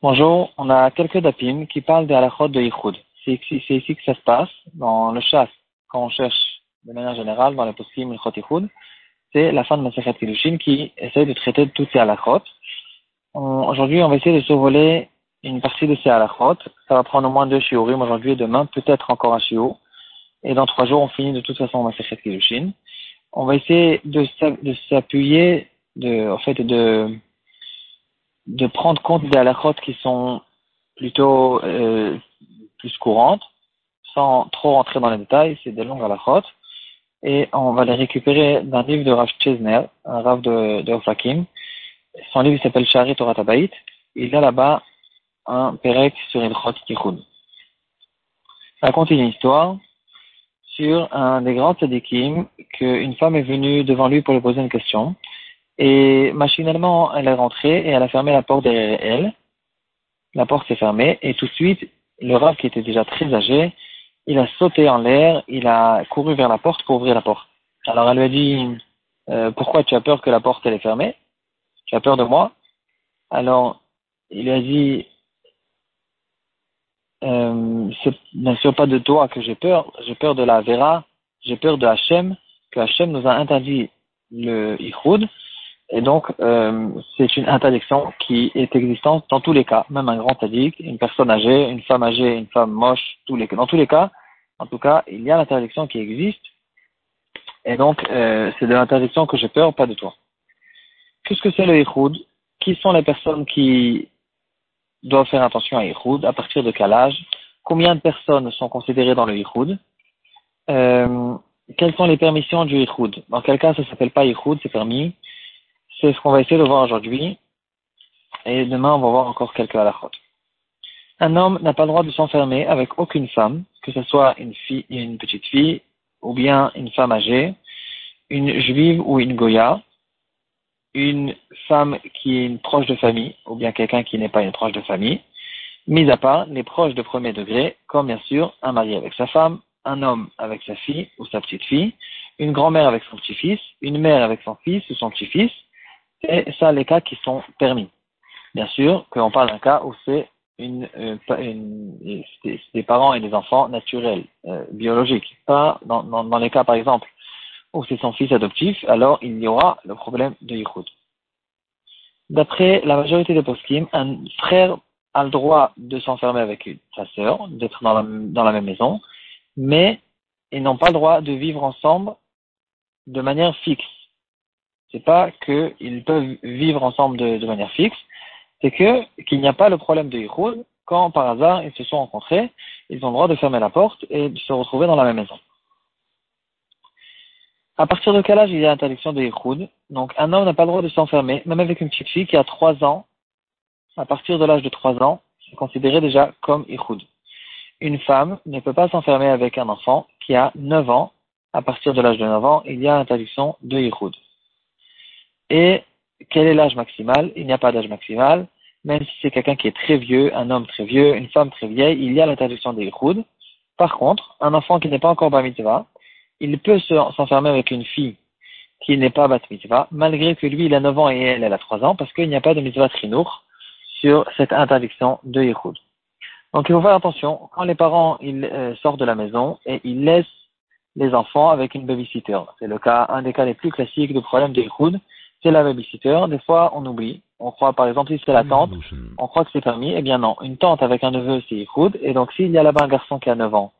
Bonjour, on a quelques dapim qui parlent des halachot de Yichud. C'est ici, que ça se passe. Dans le chasse, quand on cherche de manière générale dans les poskim Yichot Yichud, c'est la fin de Masachet Kiddushin qui essaie de traiter toutes ces halachot. Aujourd'hui, on va essayer de survoler une partie de ces halachot. Ça va prendre au moins deux shiurim aujourd'hui et demain, peut-être encore un shiur. Et dans trois jours, on finit de toute façon Masachet Kiddushin. On va essayer de s'appuyer de, en fait, de, de prendre compte des halakhot qui sont plutôt euh, plus courantes, sans trop rentrer dans les détails, c'est des longues halakhot, et on va les récupérer d'un livre de Rav Chesner, un Rav de, de Ofakim. Son livre s'appelle Shari Torah Tabaït. Il a là-bas un Perek sur Ilchot Tikkun. Ça continue une histoire sur un des grands tzadikim qu'une femme est venue devant lui pour lui poser une question. Et machinalement, elle est rentrée et elle a fermé la porte derrière elle. La porte s'est fermée et tout de suite, le Rav qui était déjà très âgé, il a sauté en l'air, il a couru vers la porte pour ouvrir la porte. Alors elle lui a dit, euh, pourquoi tu as peur que la porte elle est fermée? Tu as peur de moi? Alors il lui a dit, euh, c'est bien sûr pas de toi que j'ai peur, j'ai peur de la Vera, j'ai peur de Hachem, que Hachem nous a interdit le Ichud, et donc, euh, c'est une interdiction qui est existante dans tous les cas, même un grand addict, une personne âgée, une femme âgée, une femme moche, tous les, dans tous les cas, en tout cas, il y a l'interdiction qui existe. Et donc, euh, c'est de l'interdiction que j'ai peur, pas de toi. Qu'est-ce que c'est le Ihoud Qui sont les personnes qui doivent faire attention à Ihoud À partir de quel âge? Combien de personnes sont considérées dans le Ihoud euh, Quelles sont les permissions du Ihoud Dans quel cas ça s'appelle pas Ihoud, c'est permis c'est ce qu'on va essayer de voir aujourd'hui. Et demain, on va voir encore quelques halachot. Un homme n'a pas le droit de s'enfermer avec aucune femme, que ce soit une fille, une petite fille, ou bien une femme âgée, une juive ou une goya, une femme qui est une proche de famille, ou bien quelqu'un qui n'est pas une proche de famille, mis à part les proches de premier degré, comme bien sûr un mari avec sa femme, un homme avec sa fille ou sa petite fille, une grand-mère avec son petit-fils, une mère avec son fils ou son petit-fils, c'est ça les cas qui sont permis. Bien sûr qu'on parle d'un cas où c'est une, euh, une, des parents et des enfants naturels, euh, biologiques. Pas dans, dans, dans, les cas, par exemple, où c'est son fils adoptif, alors il y aura le problème de Yichud. D'après la majorité des poskim, un frère a le droit de s'enfermer avec sa sœur, d'être dans la, dans la même maison, mais ils n'ont pas le droit de vivre ensemble de manière fixe c'est pas qu'ils peuvent vivre ensemble de, manière fixe, c'est que qu'il n'y a pas le problème de Yichud quand par hasard ils se sont rencontrés, ils ont le droit de fermer la porte et de se retrouver dans la même maison. À partir de quel âge il y a interdiction de Yichud Donc un homme n'a pas le droit de s'enfermer, même avec une petite fille qui a trois ans. À partir de l'âge de trois ans, c'est considéré déjà comme Yichud. Une femme ne peut pas s'enfermer avec un enfant qui a neuf ans. À partir de l'âge de neuf ans, il y a interdiction de Yichud. Et quel est l'âge maximal? Il n'y a pas d'âge maximal. Même si c'est quelqu'un qui est très vieux, un homme très vieux, une femme très vieille, il y a l'interdiction des. Par contre, un enfant qui n'est pas encore bat mitzvah, il peut s'enfermer avec une fille qui n'est pas bat mitzvah, malgré que lui, il a 9 ans et elle, elle a 3 ans, parce qu'il n'y a pas de mitzvah trinour sur cette interdiction de. Donc il faut faire attention, quand les parents ils, euh, sortent de la maison et ils laissent les enfants avec une babysitter. C'est le cas, un des cas les plus classiques de problème de c'est la babysitter. Des fois, on oublie. On croit, par exemple, si c'est la tante, on croit que c'est permis. Eh bien non, une tante avec un neveu, c'est Yichud. Et donc, s'il y a là-bas un garçon qui a 9 ans,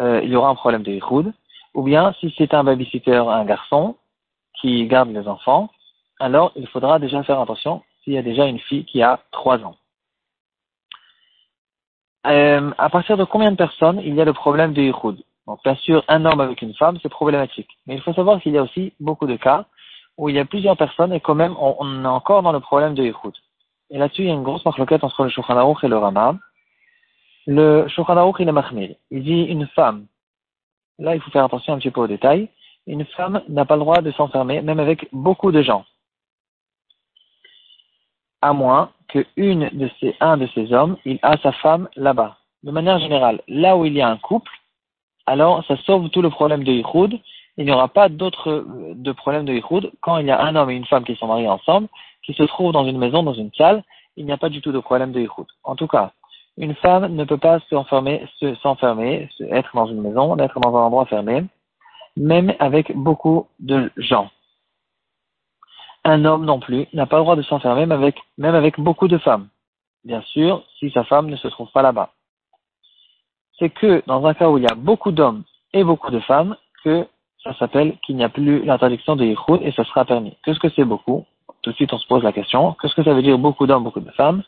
euh, il y aura un problème de Yichud. Ou bien, si c'est un babysitter, un garçon, qui garde les enfants, alors il faudra déjà faire attention s'il y a déjà une fille qui a 3 ans. Euh, à partir de combien de personnes il y a le problème de Yichud Donc, bien sûr, un homme avec une femme, c'est problématique. Mais il faut savoir qu'il y a aussi beaucoup de cas où il y a plusieurs personnes et quand même on, est encore dans le problème de Yichud. Et là-dessus, il y a une grosse marloquette entre le Shulchan et le Rama. Le Shulchan il est mahmir. Il dit une femme. Là, il faut faire attention un petit peu aux détails. Une femme n'a pas le droit de s'enfermer, même avec beaucoup de gens. À moins que de ces, un de ces hommes, il a sa femme là-bas. De manière générale, là où il y a un couple, alors ça sauve tout le problème de Yichud il n'y aura pas d'autres euh, de problème de Yichud quand il y a un homme et une femme qui sont mariés ensemble, qui se trouvent dans une maison, dans une salle, il n'y a pas du tout de problème de Yichud. En tout cas, une femme ne peut pas s'enfermer, s'enfermer, être dans une maison, être dans un endroit fermé, même avec beaucoup de gens. Un homme non plus n'a pas le droit de s'enfermer, même avec, même avec beaucoup de femmes. Bien sûr, si sa femme ne se trouve pas là-bas. C'est que dans un cas où il y a beaucoup d'hommes et beaucoup de femmes, que ça s'appelle qu'il n'y a plus l'interdiction de Yichud et ça sera permis. Qu'est-ce que c'est beaucoup Tout de suite on se pose la question. Qu'est-ce que ça veut dire beaucoup d'hommes, beaucoup de femmes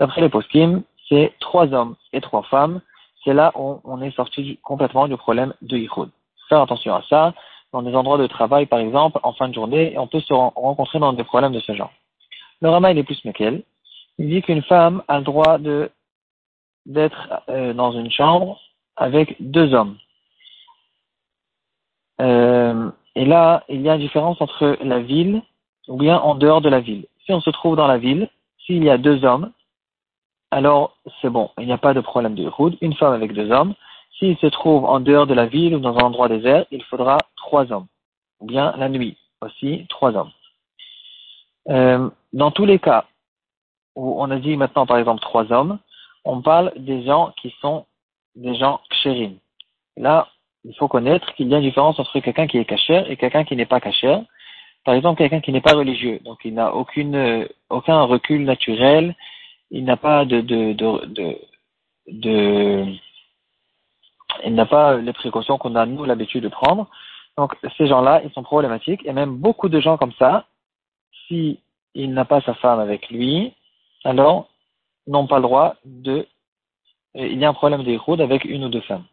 D'après les poskim, c'est trois hommes et trois femmes. C'est là où on est sorti complètement du problème de Yichud. Faire attention à ça. Dans des endroits de travail, par exemple, en fin de journée, on peut se rencontrer dans des problèmes de ce genre. Le Rama, il est plus Mekel. Il dit qu'une femme a le droit de d'être euh, dans une chambre avec deux hommes. Euh, et là, il y a une différence entre la ville ou bien en dehors de la ville. Si on se trouve dans la ville, s'il y a deux hommes, alors c'est bon, il n'y a pas de problème de route, une femme avec deux hommes. S'il se trouve en dehors de la ville ou dans un endroit désert, il faudra trois hommes. Ou bien la nuit aussi, trois hommes. Euh, dans tous les cas où on a dit maintenant par exemple trois hommes, on parle des gens qui sont des gens kshérim. Là, il faut connaître qu'il y a une différence entre quelqu'un qui est cachère et quelqu'un qui n'est pas cachère. Par exemple, quelqu'un qui n'est pas religieux, donc il n'a aucune, aucun recul naturel, il n'a pas de, de, de, de, il n'a pas les précautions qu'on a nous l'habitude de prendre. Donc ces gens-là, ils sont problématiques et même beaucoup de gens comme ça, si il n'a pas sa femme avec lui, alors n'ont pas le droit de. Il y a un problème des avec une ou deux femmes.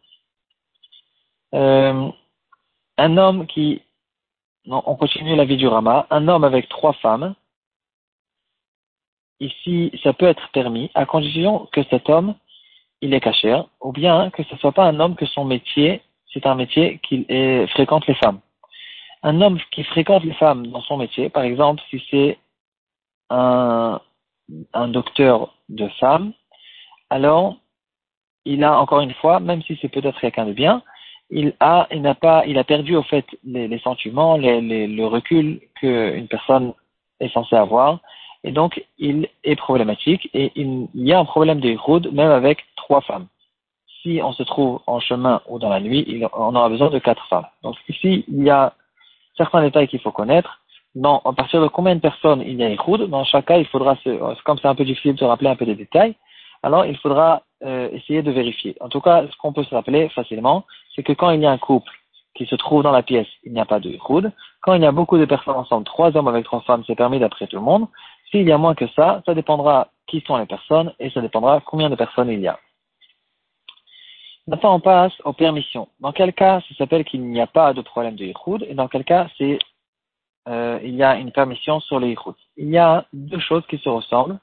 Euh, un homme qui, non, on continue la vie du Rama, un homme avec trois femmes, ici, ça peut être permis, à condition que cet homme, il est caché, ou bien que ce soit pas un homme que son métier, c'est un métier qui fréquente les femmes. Un homme qui fréquente les femmes dans son métier, par exemple, si c'est un, un docteur de femmes, alors il a encore une fois, même si c'est peut-être quelqu'un de bien, il a, il n'a pas, il a perdu au fait les, sentiments, le recul qu'une personne est censée avoir, et donc il est problématique et il, y a un problème de route même avec trois femmes. Si on se trouve en chemin ou dans la nuit, on aura besoin de quatre femmes. Donc ici, il y a certains détails qu'il faut connaître. Dans, à partir de combien de personnes il y a Ihoud, dans chaque cas, il faudra se, comme c'est un peu difficile de se rappeler un peu des détails, alors il faudra euh, essayer de vérifier. En tout cas, ce qu'on peut se rappeler facilement, c'est que quand il y a un couple qui se trouve dans la pièce, il n'y a pas de Ihoud. Quand il y a beaucoup de personnes ensemble, trois hommes avec trois femmes, c'est permis d'après tout le monde. S'il y a moins que ça, ça dépendra qui sont les personnes et ça dépendra combien de personnes il y a. Maintenant, on passe aux permissions. Dans quel cas, ça s'appelle qu'il n'y a pas de problème de Yichud, et dans quel cas, c'est euh, il y a une permission sur les Yichud. Il y a deux choses qui se ressemblent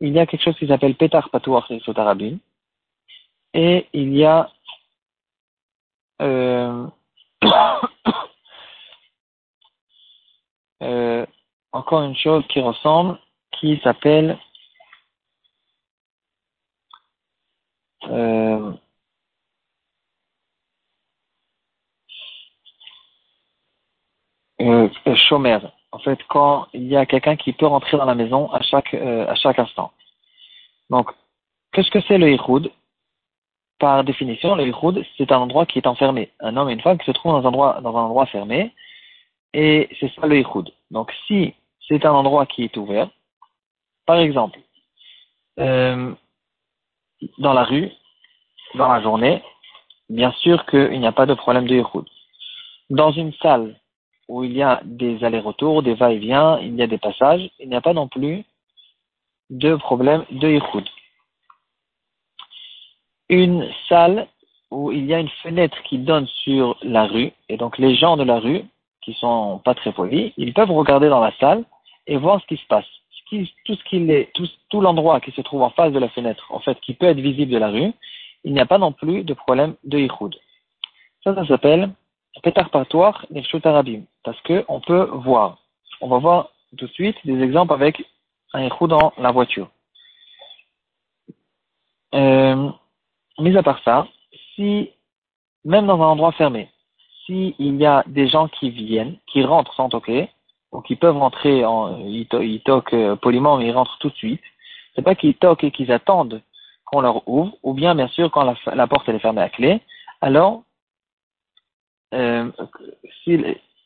il y a quelque chose qui s'appelle Petar Patouach Sotarabim, et il y a euh, euh, encore une chose qui ressemble, qui s'appelle euh, euh, Shomer en fait, quand il y a quelqu'un qui peut rentrer dans la maison à chaque, euh, à chaque instant. Donc, qu'est-ce que c'est le Ihoud Par définition, le Ihoud, c'est un endroit qui est enfermé. Un homme et une femme qui se trouvent dans un endroit, dans un endroit fermé, et c'est ça le Ihoud. Donc, si c'est un endroit qui est ouvert, par exemple, euh, dans la rue, dans la journée, bien sûr qu'il n'y a pas de problème de Ihoud. Dans une salle, où il y a des allers-retours, des va-et-vient, il y a des passages, il n'y a pas non plus de problème de yichud. Une salle où il y a une fenêtre qui donne sur la rue, et donc les gens de la rue, qui sont pas très polis, ils peuvent regarder dans la salle et voir ce qui se passe. tout tout l'endroit qui se trouve en face de la fenêtre, en fait, qui peut être visible de la rue, il n'y a pas non plus de problème de yichud. Ça, ça s'appelle Petar Patoir Arabim, parce qu'on peut voir. On va voir tout de suite des exemples avec un échou dans la voiture. Euh, mis à part ça, si, même dans un endroit fermé, s'il y a des gens qui viennent, qui rentrent sans toquer, ou qui peuvent rentrer en, ils, toquent euh, poliment, mais ils rentrent tout de suite. C'est pas qu'ils toquent et qu'ils attendent qu'on leur ouvre, ou bien, bien sûr, quand la, porte est fermée à clé, alors, euh, si,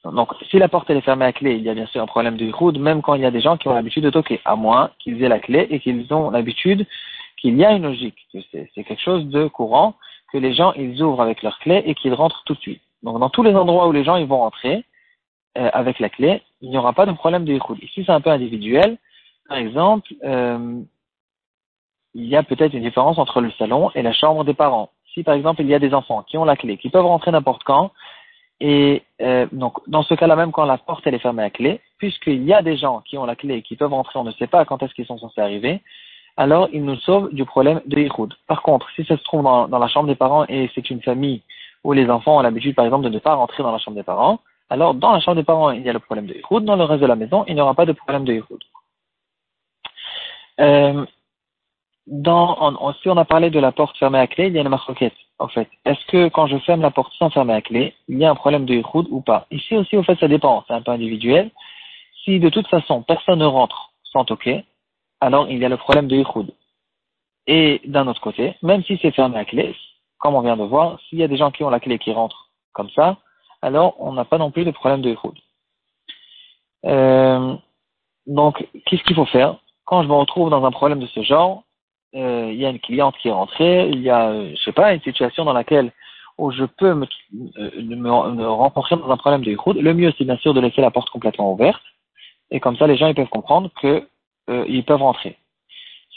donc, si la porte elle est fermée à clé, il y a bien sûr un problème de route, même quand il y a des gens qui ont l'habitude de toquer, à moins qu'ils aient la clé et qu'ils ont l'habitude qu'il y a une logique, que c'est quelque chose de courant, que les gens ils ouvrent avec leur clé et qu'ils rentrent tout de suite. Donc dans tous les endroits où les gens ils vont rentrer euh, avec la clé, il n'y aura pas de problème de route. Ici c'est un peu individuel. Par exemple, euh, il y a peut-être une différence entre le salon et la chambre des parents. Si par exemple il y a des enfants qui ont la clé, qui peuvent rentrer n'importe quand, et euh, donc dans ce cas-là même quand la porte elle est fermée à clé, puisqu'il y a des gens qui ont la clé et qui peuvent rentrer, on ne sait pas quand est-ce qu'ils sont censés arriver, alors il nous sauve du problème de Yichud. Par contre, si ça se trouve dans, la chambre des parents et c'est une famille où les enfants ont l'habitude, par exemple, de ne pas rentrer dans la chambre des parents, alors dans la chambre des parents, il y a le problème de Yichud, dans le reste de la maison, il n'y aura pas de problème de Yichud. Euh, dans, si on a parlé de la porte fermée à clé, il y a une marquette, en fait. Est-ce que quand je ferme la porte sans fermer à clé, il y a un problème de Yichud ou pas? Ici aussi, au fait, ça dépend, c'est un peu individuel. Si de toute façon, personne ne rentre sans toquer, alors il y a le problème de Yichud. Et d'un autre côté, même si c'est fermé à clé, comme on vient de voir, s'il y a des gens qui ont la clé qui rentrent comme ça, alors on n'a pas non plus de problème de Yichud. Euh, donc, qu'est-ce qu'il faut faire? Quand je me retrouve dans un problème de ce genre, euh, il y a une cliente qui est rentrée, il y a, je sais pas, une situation dans laquelle où je peux me, euh, me, rencontrer dans un problème de Yichud, le mieux c'est bien sûr de laisser la porte complètement ouverte, et comme ça les gens ils peuvent comprendre que euh, ils peuvent rentrer.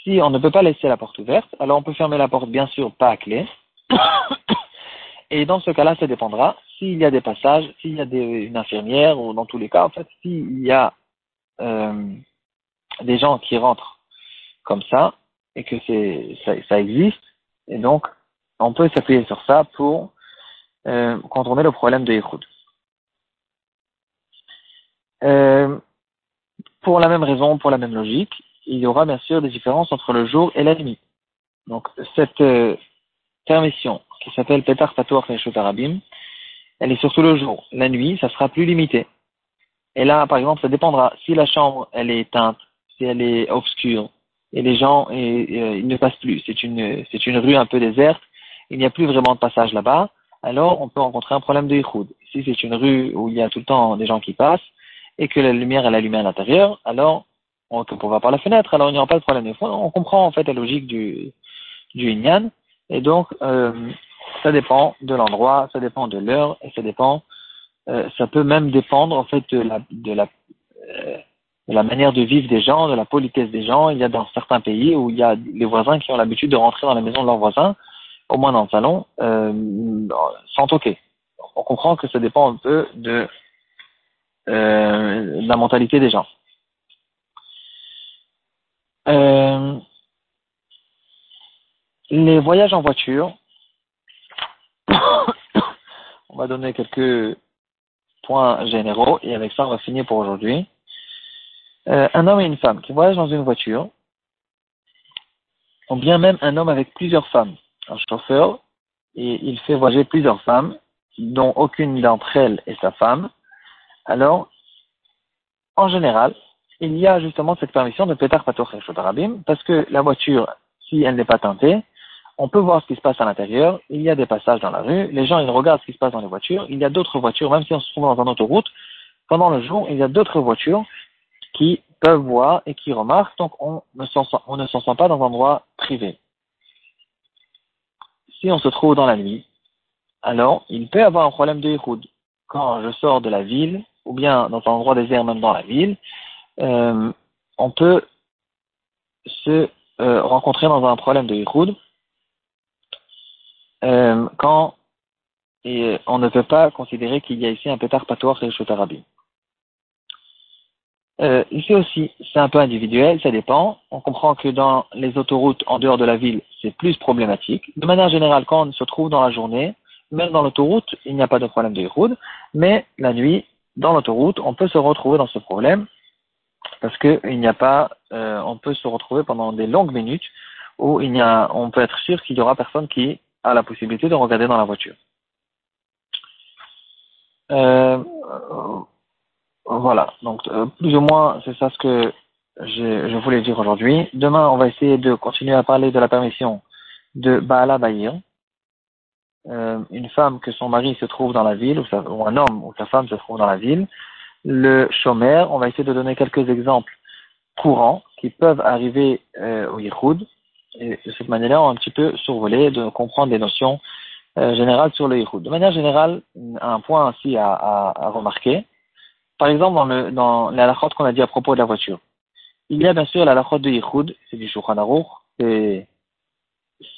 Si on ne peut pas laisser la porte ouverte, alors on peut fermer la porte, bien sûr, pas à clé. Et dans ce cas-là, ça dépendra s'il y a des passages, s'il y a une infirmière, ou dans tous les cas, en fait, s'il y a euh, des gens qui rentrent comme ça, et que c'est ça, existe, et donc on peut s'appuyer sur ça pour euh, contourner le problème de l'écoute. Euh, pour la même raison, pour la même logique, il y aura bien sûr des différences entre le jour et la nuit. Donc cette euh, permission qui s'appelle Petar Patour Arabim, elle est surtout le jour. La nuit, ça sera plus limité. Et là, par exemple, ça dépendra. Si la chambre, elle est éteinte, si elle est obscure, et les gens, euh, ils ne passent plus. C'est une, c'est une rue un peu déserte. Il n'y a plus vraiment de passage là-bas. Alors, on peut rencontrer un problème de Yichud. Si c'est une rue où il y a tout le temps des gens qui passent, et que la lumière est allumée à l'intérieur, alors on peut voir par la fenêtre, alors il n'y aura pas de problème. On comprend en fait la logique du, du Inyan, et donc euh, ça dépend de l'endroit, ça dépend de l'heure, et ça dépend, euh, ça peut même dépendre en fait de la, de la, euh, de la manière de vivre des gens, de la politesse des gens. Il y a dans certains pays où il y a les voisins qui ont l'habitude de rentrer dans la maison de leurs voisins, au moins dans le salon, sans toquer. On comprend que ça dépend un peu de euh, la mentalité des gens. Euh, les voyages en voiture, on va donner quelques points généraux et avec ça on va finir pour aujourd'hui. Euh, un homme et une femme qui voyagent dans une voiture, ou bien même un homme avec plusieurs femmes, un chauffeur, et il fait voyager plusieurs femmes, dont aucune d'entre elles est sa femme, alors, en général, il y a justement cette permission de Petar Patoch Arabim, parce que la voiture, si elle n'est pas teintée, on peut voir ce qui se passe à l'intérieur, il y a des passages dans la rue, les gens ils regardent ce qui se passe dans les voitures, il y a d'autres voitures, même si on se trouve dans une autoroute, pendant le jour, il y a d'autres voitures qui peuvent voir et qui remarquent, donc on ne s'en sent pas dans un endroit privé. Si on se trouve dans la nuit, alors il peut avoir un problème de écoute. Quand je sors de la ville, ou bien dans un endroit désert, même dans la ville, euh, on peut se euh, rencontrer dans un problème de Yichud euh, quand et on ne peut pas considérer qu'il y a ici un pétard patoir et Arabi. Euh, ici aussi, c'est un peu individuel, ça dépend. On comprend que dans les autoroutes en dehors de la ville, c'est plus problématique. De manière générale, quand on se trouve dans la journée, même dans l'autoroute, il n'y a pas de problème de Yichud, mais la nuit, dans l'autoroute, on peut se retrouver dans ce problème parce qu'il n'y a pas, euh, on peut se retrouver pendant des longues minutes où il y a, on peut être sûr qu'il y aura personne qui a la possibilité de regarder dans la voiture. Euh, voilà, donc plus ou moins c'est ça ce que je, je voulais dire aujourd'hui. Demain, on va essayer de continuer à parler de la permission de Baala Bayir. Euh, une femme que son mari se trouve dans la ville, ou, ou, un homme ou sa femme se trouve dans la ville. Le chômeur, on va essayer de donner quelques exemples courants qui peuvent arriver euh, au Yichud. Et de cette manière-là, on va un petit peu survoler, de comprendre les notions euh, générales sur le Yichud. De manière générale, un point ainsi à, à, à remarquer. Par exemple, dans, le, dans qu'on a dit à propos de la voiture. Il y a bien sûr la lachot de Yichud, c'est du Shulchan Aruch, c'est,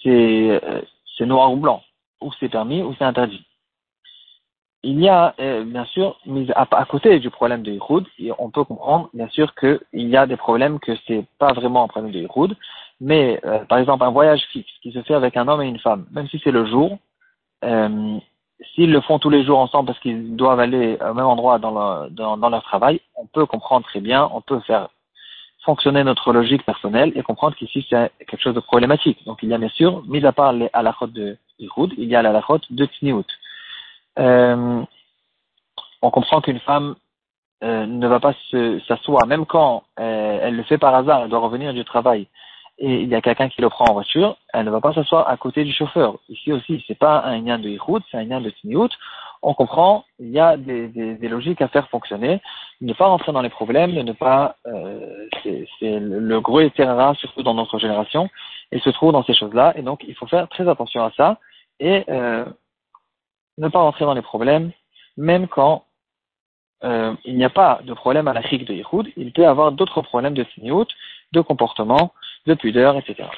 euh, c'est noir ou blanc, ou c'est permis ou c'est interdit. Il y a euh, bien sûr, mis à, côté du problème de Yichud, on peut comprendre bien sûr qu'il y a des problèmes que c'est pas vraiment un problème de Yichud, mais euh, par exemple un voyage fixe qui se fait avec un homme et une femme, même si c'est le jour, s'ils le font tous les jours ensemble parce qu'ils doivent aller au même endroit dans, le, dans, dans, leur travail, on peut comprendre très bien, on peut faire fonctionner notre logique personnelle et comprendre qu'ici c'est quelque chose de problématique. Donc il y a bien sûr, mis à part les halachot de Ihoud, il y a l'halachot de Tniout. Euh, on comprend qu'une femme euh, ne va pas s'asseoir, même quand euh, elle le fait par hasard, elle doit revenir du travail et il y a quelqu'un qui le prend en voiture, elle ne va pas s'asseoir à côté du chauffeur. Ici aussi, c'est pas un lien de Ihoud, c'est un lien de Tniout on comprend, il y a des, des, des, logiques à faire fonctionner, ne pas rentrer dans les problèmes, ne pas, euh, c'est le gros éterra, surtout dans notre génération, et se trouve dans ces choses-là, et donc il faut faire très attention à ça, et euh, ne pas rentrer dans les problèmes, même quand euh, il n'y a pas de problème à la chic de Yehoud, il peut y avoir d'autres problèmes de signout, de comportement, de pudeur, etc.